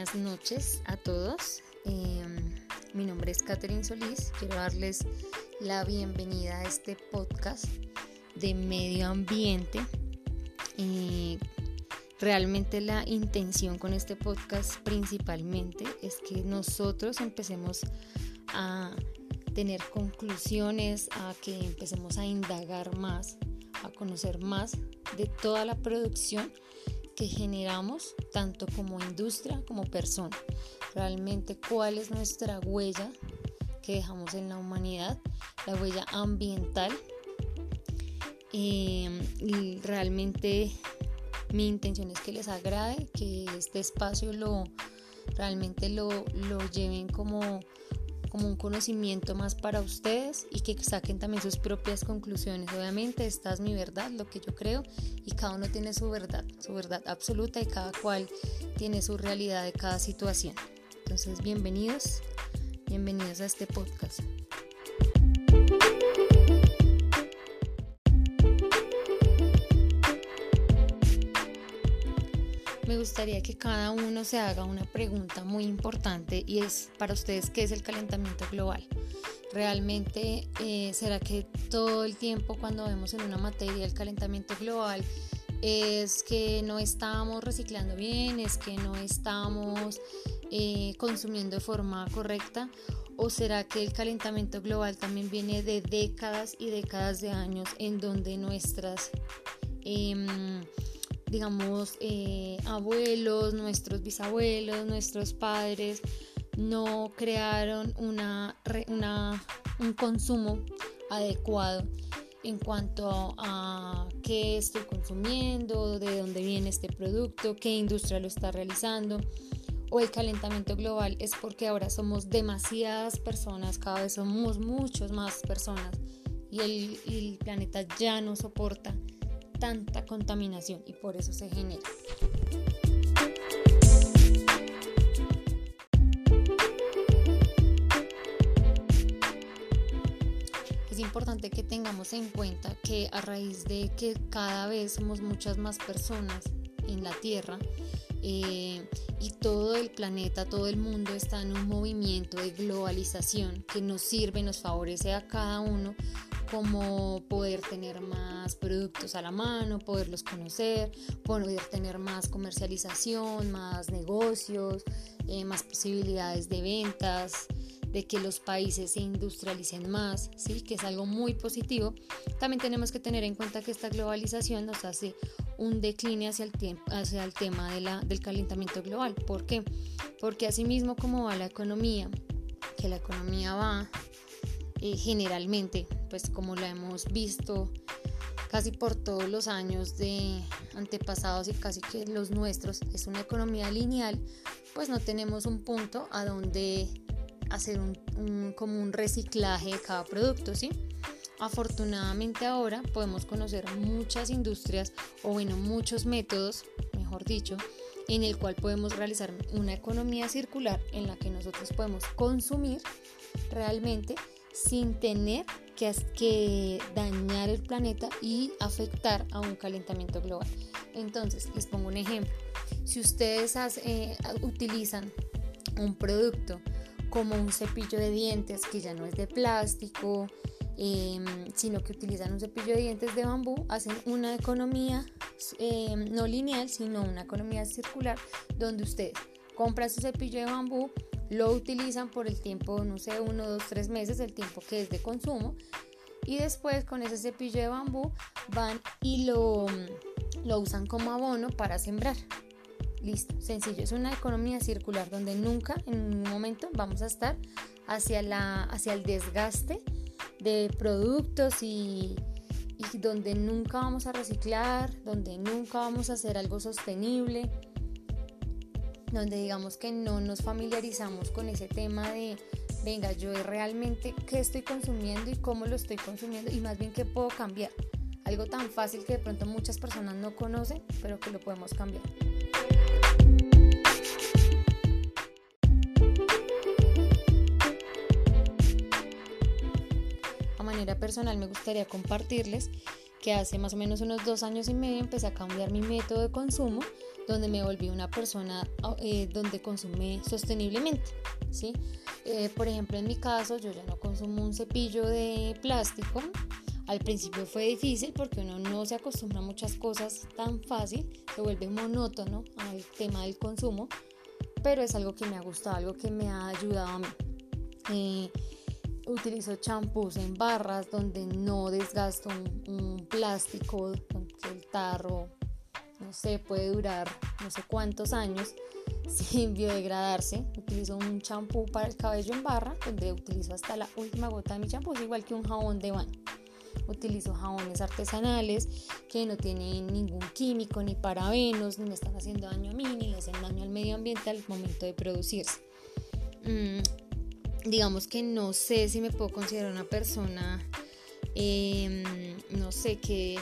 Buenas noches a todos. Em, mi nombre es Catherine Solís. Quiero darles la bienvenida a este podcast de medio ambiente. Eh, realmente la intención con este podcast principalmente es que nosotros empecemos a tener conclusiones, a que empecemos a indagar más, a conocer más de toda la producción que generamos tanto como industria como persona. Realmente cuál es nuestra huella que dejamos en la humanidad, la huella ambiental. Em, y realmente mi intención es que les agrade, que este espacio lo realmente lo, lo lleven como como un conocimiento más para ustedes y que saquen también sus propias conclusiones. Obviamente esta es mi verdad, lo que yo creo y cada uno tiene su verdad, su verdad absoluta y cada cual tiene su realidad de cada situación. Entonces, bienvenidos, bienvenidos a este podcast. Gustaría que cada uno se haga una pregunta muy importante y es para ustedes, ¿qué es el calentamiento global? ¿Realmente eh, será que todo el tiempo cuando vemos en una materia el calentamiento global es que no estamos reciclando bien, es que no estamos eh, consumiendo de forma correcta? ¿O será que el calentamiento global también viene de décadas y décadas de años en donde nuestras... Em, digamos, eh, abuelos, nuestros bisabuelos, nuestros padres no crearon una, un consumo adecuado en cuanto a qué estoy consumiendo, de dónde viene este producto, qué industria lo está realizando. O el calentamiento global es porque ahora somos demasiadas personas, cada vez somos muchos más personas y el, el planeta ya no soporta tanta contaminación y por eso se genera. Es importante que tengamos en cuenta que a raíz de que cada vez somos muchas más personas en la Tierra, eh, y todo el planeta, todo el mundo está en un movimiento de globalización que nos sirve, nos favorece a cada uno como poder tener más productos a la mano, poderlos conocer, poder tener más comercialización, más negocios, eh, más posibilidades de ventas, de que los países se industrialicen más, ¿sí? que es algo muy positivo. También tenemos que tener en cuenta que esta globalización nos hace un decline hacia el, hacia el tema de la, del calentamiento global. ¿Por qué? Porque asimismo como va la economía, que la economía va eh, generalmente, pues como lo hemos visto casi por todos los años de antepasados y casi que los nuestros, es una economía lineal, pues no tenemos un punto a donde hacer un, como un reciclaje de cada producto, ¿sí? Afortunadamente ahora podemos conocer muchas industrias o bueno, muchos métodos, mejor dicho, en el cual podemos realizar una economía circular en la que nosotros podemos consumir realmente sin tener que, dañar el planeta y afectar a un calentamiento global. Entonces, les pongo un ejemplo. Si ustedes eh, utilizan un producto como un cepillo de dientes que ya no es de plástico, em, sino que utilizan un cepillo de dientes de bambú, hacen una economía em, no lineal, sino una economía circular, donde ustedes compran su cepillo de bambú, lo utilizan por el tiempo, no sé, uno, dos, tres meses, el tiempo que es de consumo. Y después con ese cepillo de bambú van y lo, lo usan como abono para sembrar. Listo, sencillo. Es una economía circular donde nunca en un momento vamos a estar hacia, la, hacia el desgaste de productos y, y donde nunca vamos a reciclar, donde nunca vamos a hacer algo sostenible donde digamos que no nos familiarizamos con ese tema de, venga, yo realmente qué estoy consumiendo y cómo lo estoy consumiendo y más bien qué puedo cambiar. Algo tan fácil que de pronto muchas personas no conocen, pero que lo podemos cambiar. A manera personal me gustaría compartirles que hace más o menos unos dos años y medio empecé a cambiar mi método de consumo donde me volví una persona eh, donde consume sosteniblemente, ¿sí? Eh, por ejemplo, en mi caso, yo ya no consumo un cepillo de plástico. Al principio fue difícil porque uno no se acostumbra a muchas cosas tan fácil, se vuelve monótono al tema del consumo, pero es algo que me ha gustado, algo que me ha ayudado a mí. Eh, utilizo champús en barras donde no desgasto un, plástico, el tarro, no sé, puede durar no sé cuántos años sin biodegradarse. Utilizo un champú para el cabello en barra, donde utilizo hasta la última gota de mi champú, es igual que un jabón de baño. Utilizo jabones artesanales que no tienen ningún químico, ni parabenos, ni me están haciendo daño a mí, ni le hacen daño al medio ambiente al momento de producirse. Mm, digamos que no sé si me puedo considerar una persona, em, no sé, que,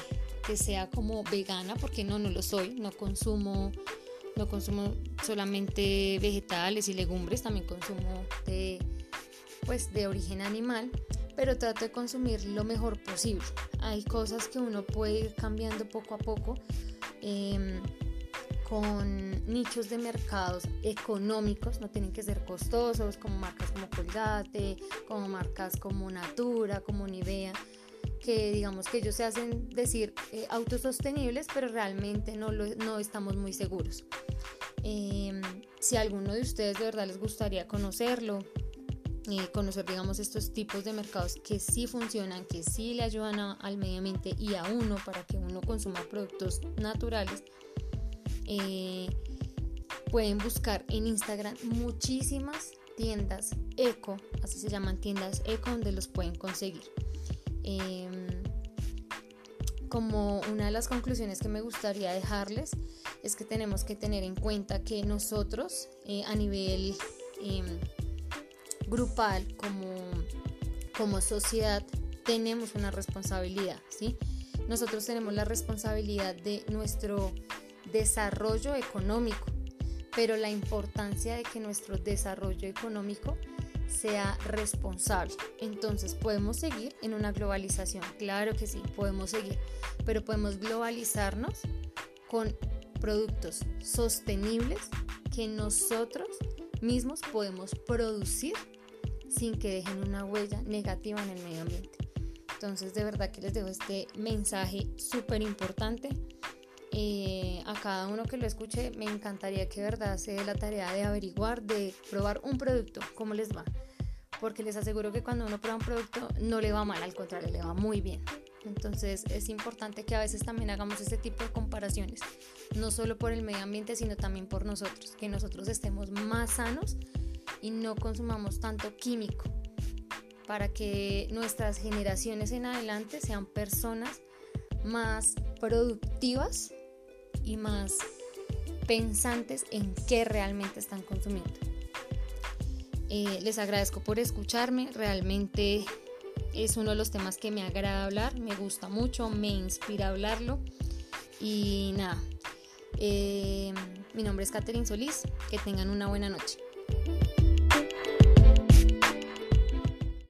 que, sea como vegana, porque no, no lo soy, no consumo, no consumo solamente vegetales y legumbres, también consumo de, pues, de origen animal, pero trato de consumir lo mejor posible. Hay cosas que uno puede ir cambiando poco a poco. Em, con nichos de mercados económicos, no tienen que ser costosos, como marcas como Colgate, como marcas como Natura, como Nivea, que digamos que ellos se hacen decir eh, autosostenibles, pero realmente no, lo, no estamos muy seguros. Em, si alguno de ustedes de verdad les gustaría conocerlo, eh, conocer digamos estos tipos de mercados que sí funcionan, que sí le ayudan al medio ambiente y a uno para que uno consuma productos naturales, eh, pueden buscar en Instagram muchísimas tiendas eco, así se llaman tiendas eco donde los pueden conseguir. Em, como una de las conclusiones que me gustaría dejarles es que tenemos que tener en cuenta que nosotros eh, a nivel em, grupal como, como sociedad tenemos una responsabilidad, ¿sí? Nosotros tenemos la responsabilidad de nuestro desarrollo económico, pero la importancia de que nuestro desarrollo económico sea responsable. Entonces podemos seguir en una globalización, claro que sí, podemos seguir, pero podemos globalizarnos con productos sostenibles que nosotros mismos podemos producir sin que dejen una huella negativa en el medio ambiente. Entonces de verdad que les dejo este mensaje súper importante eh, a cada uno que lo escuche, me encantaría que de verdad se dé la tarea de averiguar, de probar un producto, cómo les va. Porque les aseguro que cuando uno prueba un producto no le va mal, al contrario, le va muy bien. Entonces es importante que a veces también hagamos este tipo de comparaciones, no solo por el medio ambiente, sino también por nosotros, que nosotros estemos más sanos y no consumamos tanto químico para que nuestras generaciones en adelante sean personas más productivas y más pensantes en qué realmente están consumiendo. Eh, les agradezco por escucharme, realmente es uno de los temas que me agrada hablar, me gusta mucho, me inspira hablarlo y nada, eh, mi nombre es Catherine Solís, que tengan una buena noche.